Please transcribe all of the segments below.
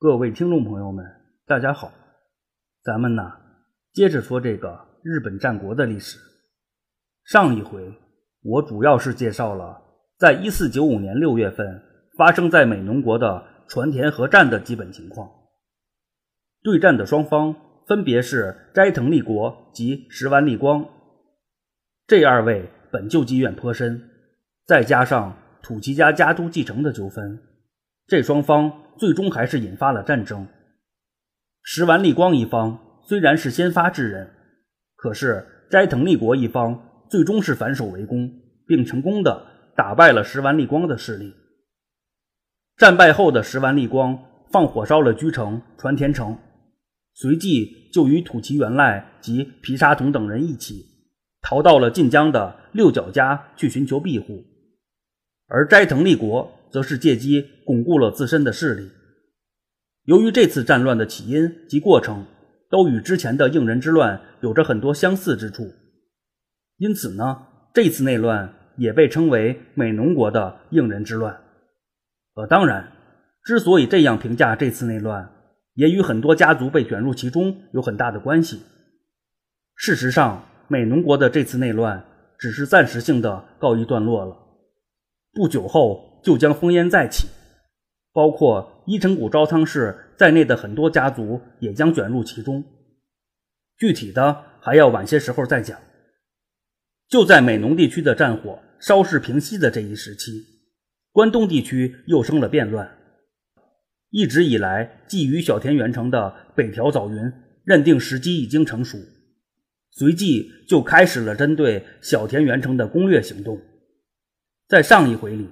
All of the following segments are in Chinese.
各位听众朋友们，大家好，咱们呢接着说这个日本战国的历史。上一回我主要是介绍了在一四九五年六月份发生在美浓国的船田合战的基本情况。对战的双方分别是斋藤利国及石丸利光，这二位本就积怨颇深，再加上土岐家家督继承的纠纷，这双方。最终还是引发了战争。石丸立光一方虽然是先发制人，可是斋藤利国一方最终是反守为攻，并成功的打败了石丸立光的势力。战败后的石丸立光放火烧了居城传田城，随即就与土岐元赖及皮沙统等人一起逃到了晋江的六角家去寻求庇护，而斋藤利国。则是借机巩固了自身的势力。由于这次战乱的起因及过程都与之前的应人之乱有着很多相似之处，因此呢，这次内乱也被称为美浓国的应人之乱。呃，当然，之所以这样评价这次内乱，也与很多家族被卷入其中有很大的关系。事实上，美浓国的这次内乱只是暂时性的告一段落了，不久后。就将烽烟再起，包括伊城谷朝仓氏在内的很多家族也将卷入其中。具体的还要晚些时候再讲。就在美浓地区的战火稍事平息的这一时期，关东地区又生了变乱。一直以来觊觎小田原城的北条早云认定时机已经成熟，随即就开始了针对小田原城的攻略行动。在上一回里。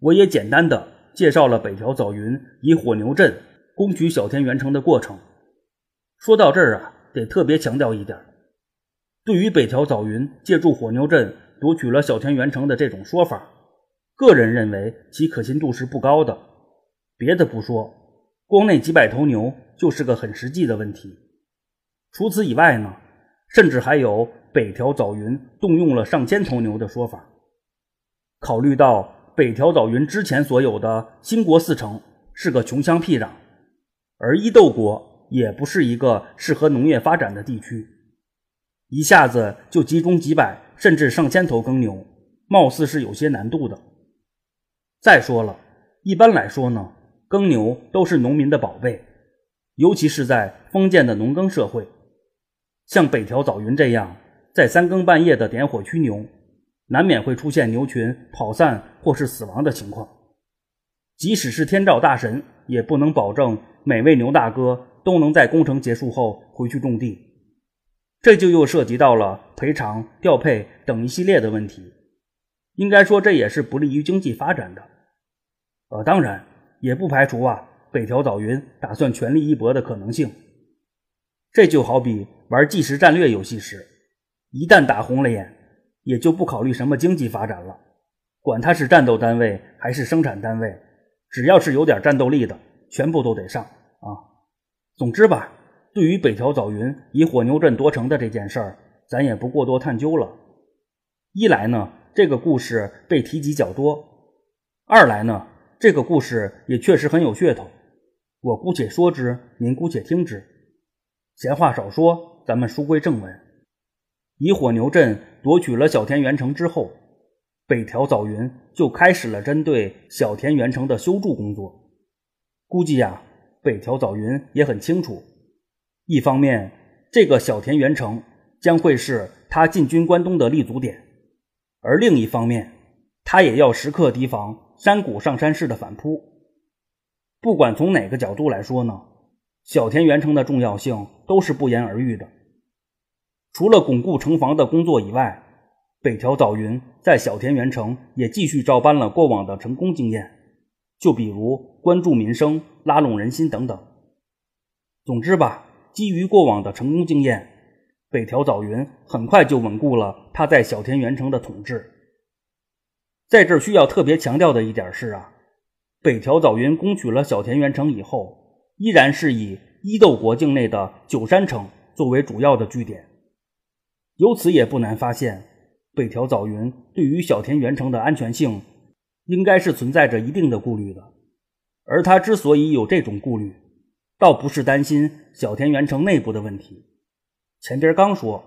我也简单的介绍了北条早云以火牛阵攻取小田原城的过程。说到这儿啊，得特别强调一点：对于北条早云借助火牛阵夺取了小田原城的这种说法，个人认为其可信度是不高的。别的不说，光那几百头牛就是个很实际的问题。除此以外呢，甚至还有北条早云动用了上千头牛的说法。考虑到。北条早云之前所有的新国四城是个穷乡僻壤，而伊豆国也不是一个适合农业发展的地区，一下子就集中几百甚至上千头耕牛，貌似是有些难度的。再说了，一般来说呢，耕牛都是农民的宝贝，尤其是在封建的农耕社会，像北条早云这样在三更半夜的点火驱牛。难免会出现牛群跑散或是死亡的情况，即使是天照大神，也不能保证每位牛大哥都能在工程结束后回去种地。这就又涉及到了赔偿、调配等一系列的问题。应该说，这也是不利于经济发展的。呃，当然也不排除啊，北条早云打算全力一搏的可能性。这就好比玩计时战略游戏时，一旦打红了眼。也就不考虑什么经济发展了，管它是战斗单位还是生产单位，只要是有点战斗力的，全部都得上啊！总之吧，对于北条早云以火牛阵夺城的这件事儿，咱也不过多探究了。一来呢，这个故事被提及较多；二来呢，这个故事也确实很有噱头。我姑且说之，您姑且听之。闲话少说，咱们书归正文。以火牛阵夺取了小田原城之后，北条早云就开始了针对小田原城的修筑工作。估计呀，北条早云也很清楚，一方面这个小田原城将会是他进军关东的立足点，而另一方面，他也要时刻提防山谷上山氏的反扑。不管从哪个角度来说呢，小田原城的重要性都是不言而喻的。除了巩固城防的工作以外，北条早云在小田原城也继续照搬了过往的成功经验，就比如关注民生、拉拢人心等等。总之吧，基于过往的成功经验，北条早云很快就稳固了他在小田原城的统治。在这需要特别强调的一点是啊，北条早云攻取了小田原城以后，依然是以伊豆国境内的九山城作为主要的据点。由此也不难发现，北条早云对于小田原城的安全性，应该是存在着一定的顾虑的。而他之所以有这种顾虑，倒不是担心小田原城内部的问题。前边刚说，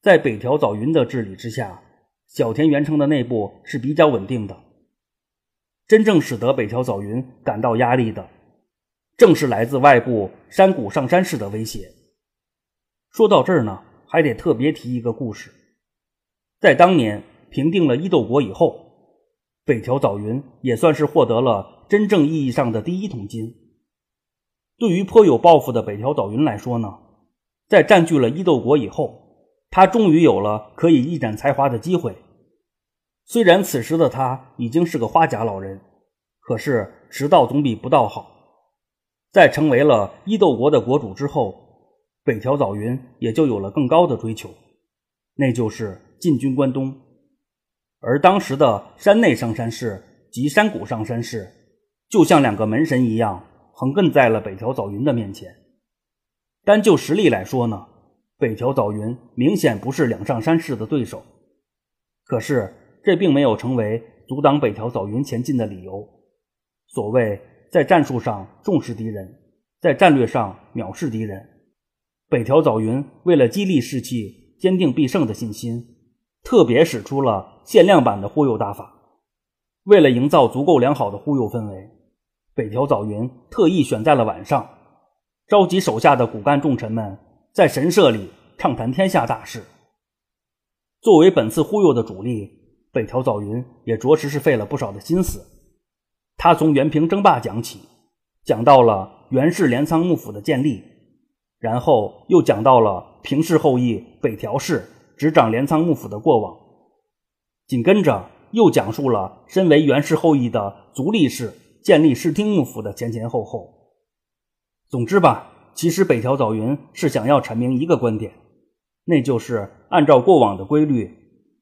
在北条早云的治理之下，小田原城的内部是比较稳定的。真正使得北条早云感到压力的，正是来自外部山谷上山氏的威胁。说到这儿呢，还得特别提一个故事，在当年平定了伊豆国以后，北条早云也算是获得了真正意义上的第一桶金。对于颇有抱负的北条早云来说呢，在占据了伊豆国以后，他终于有了可以一展才华的机会。虽然此时的他已经是个花甲老人，可是迟到总比不到好。在成为了伊豆国的国主之后，北条早云也就有了更高的追求，那就是进军关东。而当时的山内上山氏及山谷上山氏，就像两个门神一样。横亘在了北条早云的面前。单就实力来说呢，北条早云明显不是两上山氏的对手。可是这并没有成为阻挡北条早云前进的理由。所谓在战术上重视敌人，在战略上藐视敌人。北条早云为了激励士气、坚定必胜的信心，特别使出了限量版的忽悠大法。为了营造足够良好的忽悠氛围。北条早云特意选在了晚上，召集手下的骨干重臣们在神社里畅谈天下大事。作为本次忽悠的主力，北条早云也着实是费了不少的心思。他从元平争霸讲起，讲到了源氏镰仓幕府的建立，然后又讲到了平氏后裔北条氏执掌镰仓幕府的过往，紧跟着又讲述了身为源氏后裔的足利氏。建立室町幕府的前前后后，总之吧，其实北条早云是想要阐明一个观点，那就是按照过往的规律，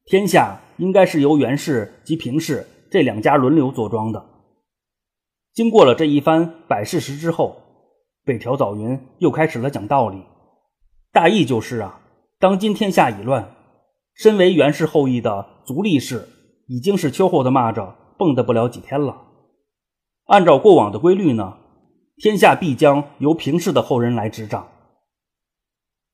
天下应该是由源氏及平氏这两家轮流坐庄的。经过了这一番摆事实之后，北条早云又开始了讲道理，大意就是啊，当今天下已乱，身为源氏后裔的足利氏已经是秋后的蚂蚱，蹦跶不了几天了。按照过往的规律呢，天下必将由平氏的后人来执掌。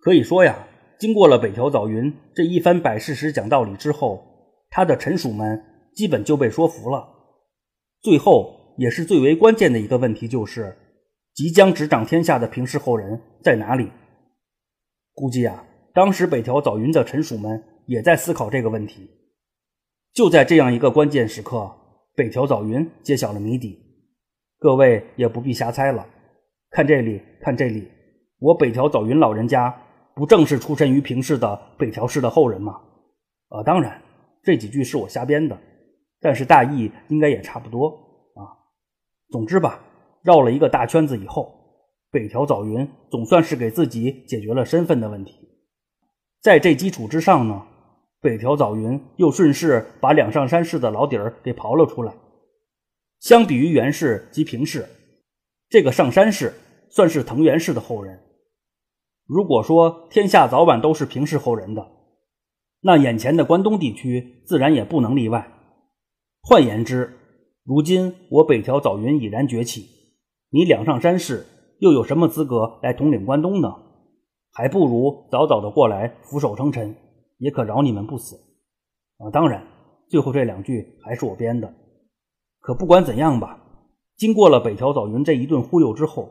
可以说呀，经过了北条早云这一番摆事实、讲道理之后，他的臣属们基本就被说服了。最后也是最为关键的一个问题，就是即将执掌天下的平氏后人在哪里？估计啊，当时北条早云的臣属们也在思考这个问题。就在这样一个关键时刻，北条早云揭晓了谜底。各位也不必瞎猜了，看这里，看这里，我北条早云老人家不正是出身于平氏的北条氏的后人吗？呃，当然，这几句是我瞎编的，但是大意应该也差不多啊。总之吧，绕了一个大圈子以后，北条早云总算是给自己解决了身份的问题。在这基础之上呢，北条早云又顺势把两上山氏的老底儿给刨了出来。相比于源氏及平氏，这个上山氏算是藤原氏的后人。如果说天下早晚都是平氏后人的，那眼前的关东地区自然也不能例外。换言之，如今我北条早云已然崛起，你两上山氏又有什么资格来统领关东呢？还不如早早的过来俯首称臣，也可饶你们不死。啊，当然，最后这两句还是我编的。可不管怎样吧，经过了北条早云这一顿忽悠之后，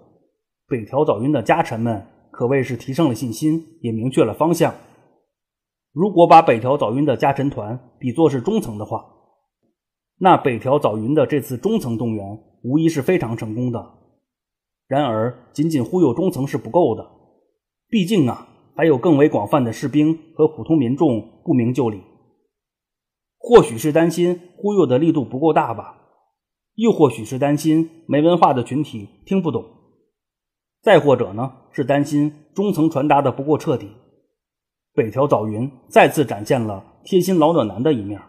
北条早云的家臣们可谓是提升了信心，也明确了方向。如果把北条早云的家臣团比作是中层的话，那北条早云的这次中层动员无疑是非常成功的。然而，仅仅忽悠中层是不够的，毕竟啊，还有更为广泛的士兵和普通民众不明就里。或许是担心忽悠的力度不够大吧。又或许是担心没文化的群体听不懂，再或者呢是担心中层传达的不够彻底。北条早云再次展现了贴心老暖男的一面。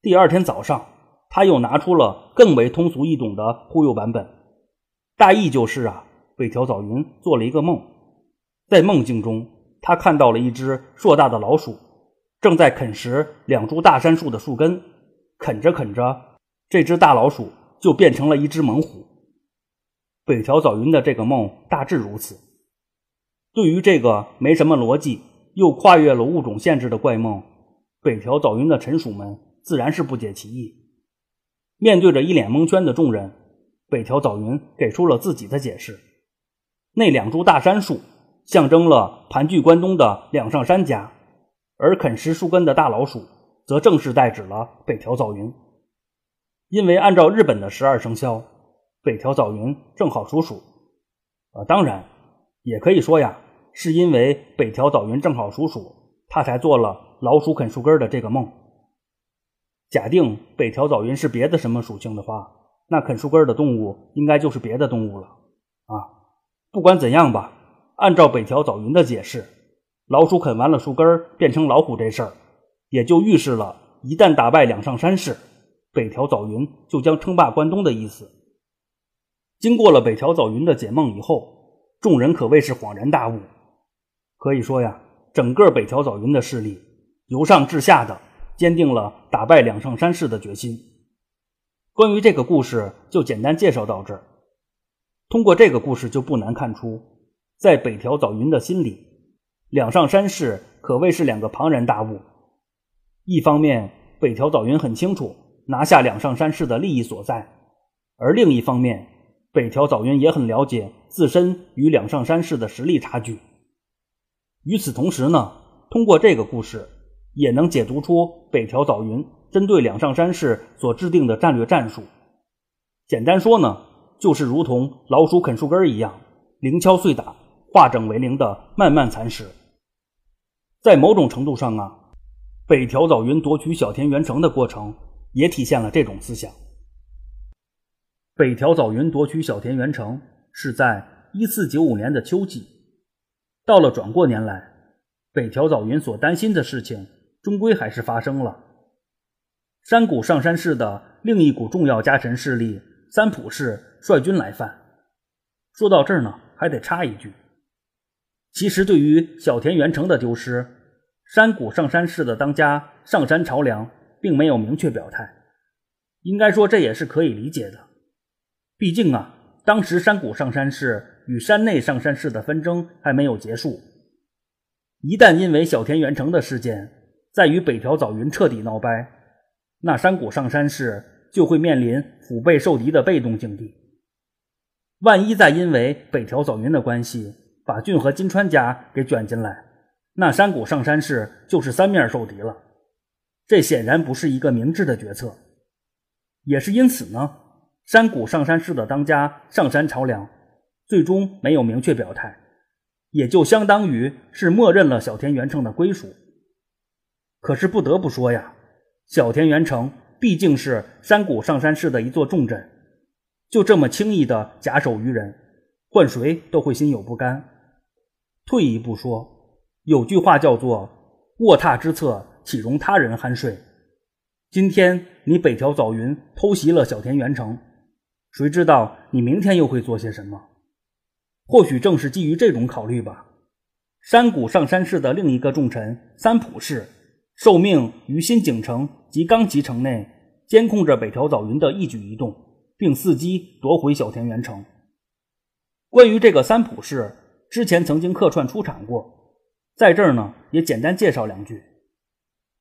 第二天早上，他又拿出了更为通俗易懂的忽悠版本，大意就是啊，北条早云做了一个梦，在梦境中，他看到了一只硕大的老鼠正在啃食两株大杉树的树根，啃着啃着。这只大老鼠就变成了一只猛虎。北条早云的这个梦大致如此。对于这个没什么逻辑又跨越了物种限制的怪梦，北条早云的臣属们自然是不解其意。面对着一脸蒙圈的众人，北条早云给出了自己的解释：那两株大杉树象征了盘踞关东的两上山家，而啃食树根的大老鼠则正式代指了北条早云。因为按照日本的十二生肖，北条早云正好属鼠。啊，当然也可以说呀，是因为北条早云正好属鼠，他才做了老鼠啃树根的这个梦。假定北条早云是别的什么属性的话，那啃树根的动物应该就是别的动物了。啊，不管怎样吧，按照北条早云的解释，老鼠啃完了树根变成老虎这事儿，也就预示了一旦打败两上山氏。北条早云就将称霸关东的意思。经过了北条早云的解梦以后，众人可谓是恍然大悟。可以说呀，整个北条早云的势力由上至下的坚定了打败两上山氏的决心。关于这个故事，就简单介绍到这儿。通过这个故事，就不难看出，在北条早云的心里，两上山氏可谓是两个庞然大物。一方面，北条早云很清楚。拿下两上山氏的利益所在，而另一方面，北条早云也很了解自身与两上山氏的实力差距。与此同时呢，通过这个故事，也能解读出北条早云针对两上山市所制定的战略战术。简单说呢，就是如同老鼠啃树根一样，零敲碎打，化整为零的慢慢蚕食。在某种程度上啊，北条早云夺取小田原城的过程。也体现了这种思想。北条早云夺取小田原城是在一四九五年的秋季，到了转过年来，北条早云所担心的事情终归还是发生了。山谷上山市的另一股重要家臣势力三浦氏率军来犯。说到这儿呢，还得插一句，其实对于小田原城的丢失，山谷上山市的当家上山朝良。并没有明确表态，应该说这也是可以理解的。毕竟啊，当时山谷上山市与山内上山市的纷争还没有结束，一旦因为小田原城的事件再与北条早云彻底闹掰，那山谷上山市就会面临腹背受敌的被动境地。万一再因为北条早云的关系把俊和金川家给卷进来，那山谷上山市就是三面受敌了。这显然不是一个明智的决策，也是因此呢，山谷上山市的当家上山朝良最终没有明确表态，也就相当于是默认了小田原城的归属。可是不得不说呀，小田原城毕竟是山谷上山市的一座重镇，就这么轻易的假手于人，换谁都会心有不甘。退一步说，有句话叫做“卧榻之侧”。岂容他人酣睡？今天你北条早云偷袭了小田原城，谁知道你明天又会做些什么？或许正是基于这种考虑吧。山谷上山市的另一个重臣三浦氏，受命于新井城及冈崎城内监控着北条早云的一举一动，并伺机夺回小田原城。关于这个三浦氏，之前曾经客串出场过，在这儿呢也简单介绍两句。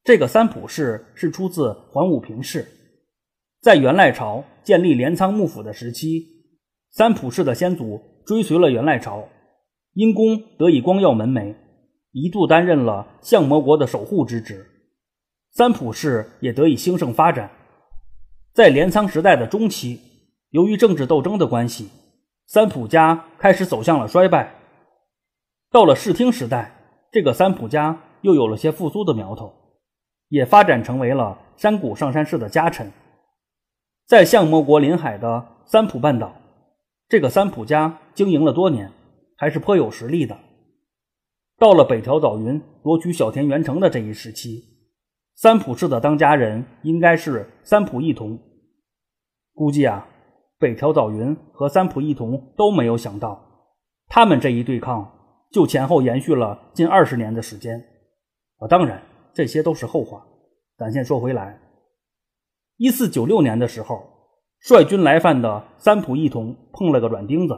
这个三浦氏是出自桓武平氏，在元赖朝建立镰仓幕府的时期，三浦氏的先祖追随了元赖朝，因功得以光耀门楣，一度担任了相模国的守护之职。三浦氏也得以兴盛发展。在镰仓时代的中期，由于政治斗争的关系，三浦家开始走向了衰败。到了室町时代，这个三浦家又有了些复苏的苗头。也发展成为了山谷上山氏的家臣，在相模国临海的三浦半岛，这个三浦家经营了多年，还是颇有实力的。到了北条早云夺取小田原城的这一时期，三浦氏的当家人应该是三浦义同。估计啊，北条早云和三浦义同都没有想到，他们这一对抗就前后延续了近二十年的时间。啊，当然。这些都是后话，咱先说回来。一四九六年的时候，率军来犯的三浦义同碰了个软钉子，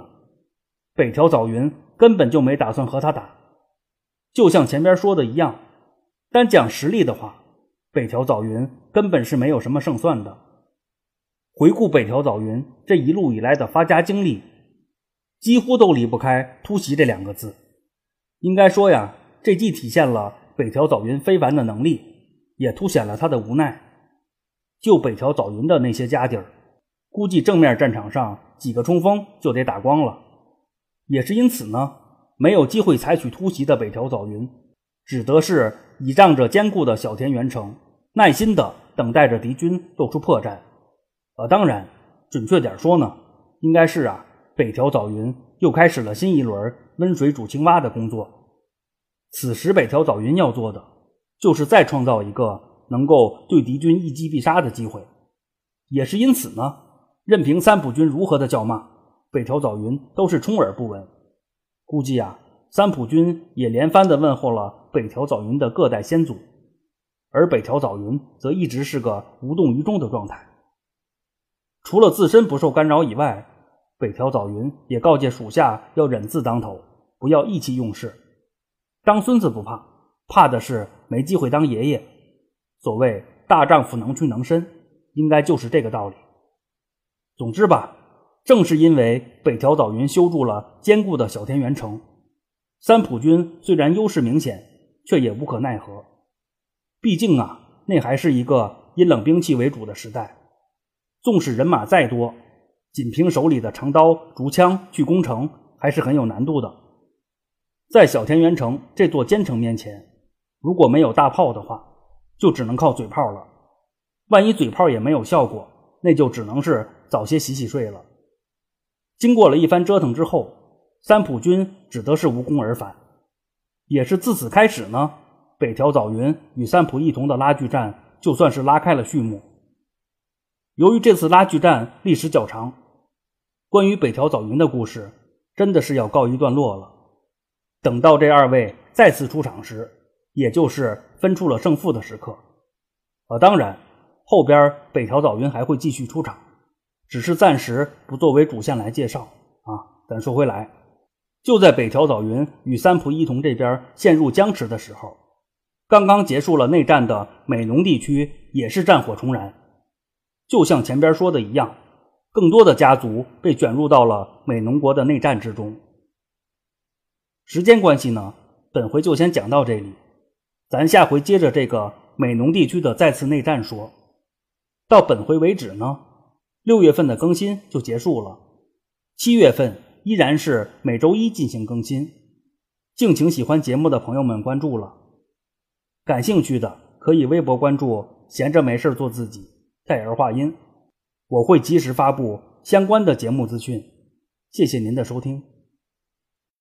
北条早云根本就没打算和他打。就像前边说的一样，单讲实力的话，北条早云根本是没有什么胜算的。回顾北条早云这一路以来的发家经历，几乎都离不开突袭这两个字。应该说呀，这既体现了北条早云非凡的能力，也凸显了他的无奈。就北条早云的那些家底儿，估计正面战场上几个冲锋就得打光了。也是因此呢，没有机会采取突袭的北条早云，只得是倚仗着坚固的小田原城，耐心的等待着敌军露出破绽。呃，当然，准确点说呢，应该是啊，北条早云又开始了新一轮温水煮青蛙的工作。此时，北条早云要做的，就是再创造一个。能够对敌军一击必杀的机会，也是因此呢，任凭三浦军如何的叫骂，北条早云都是充耳不闻。估计啊，三浦军也连番的问候了北条早云的各代先祖，而北条早云则一直是个无动于衷的状态。除了自身不受干扰以外，北条早云也告诫属下要忍字当头，不要意气用事。当孙子不怕，怕的是没机会当爷爷。所谓大丈夫能屈能伸，应该就是这个道理。总之吧，正是因为北条早云修筑了坚固的小田原城，三浦军虽然优势明显，却也无可奈何。毕竟啊，那还是一个以冷兵器为主的时代，纵使人马再多，仅凭手里的长刀、竹枪去攻城，还是很有难度的。在小田原城这座坚城面前，如果没有大炮的话，就只能靠嘴炮了，万一嘴炮也没有效果，那就只能是早些洗洗睡了。经过了一番折腾之后，三浦军只得是无功而返。也是自此开始呢，北条早云与三浦一同的拉锯战就算是拉开了序幕。由于这次拉锯战历时较长，关于北条早云的故事真的是要告一段落了。等到这二位再次出场时，也就是分出了胜负的时刻，呃，当然后边北条早云还会继续出场，只是暂时不作为主线来介绍啊。咱说回来，就在北条早云与三浦一同这边陷入僵持的时候，刚刚结束了内战的美浓地区也是战火重燃，就像前边说的一样，更多的家族被卷入到了美浓国的内战之中。时间关系呢，本回就先讲到这里。咱下回接着这个美浓地区的再次内战说，到本回为止呢，六月份的更新就结束了，七月份依然是每周一进行更新，敬请喜欢节目的朋友们关注了，感兴趣的可以微博关注“闲着没事做自己”戴尔话音，我会及时发布相关的节目资讯，谢谢您的收听。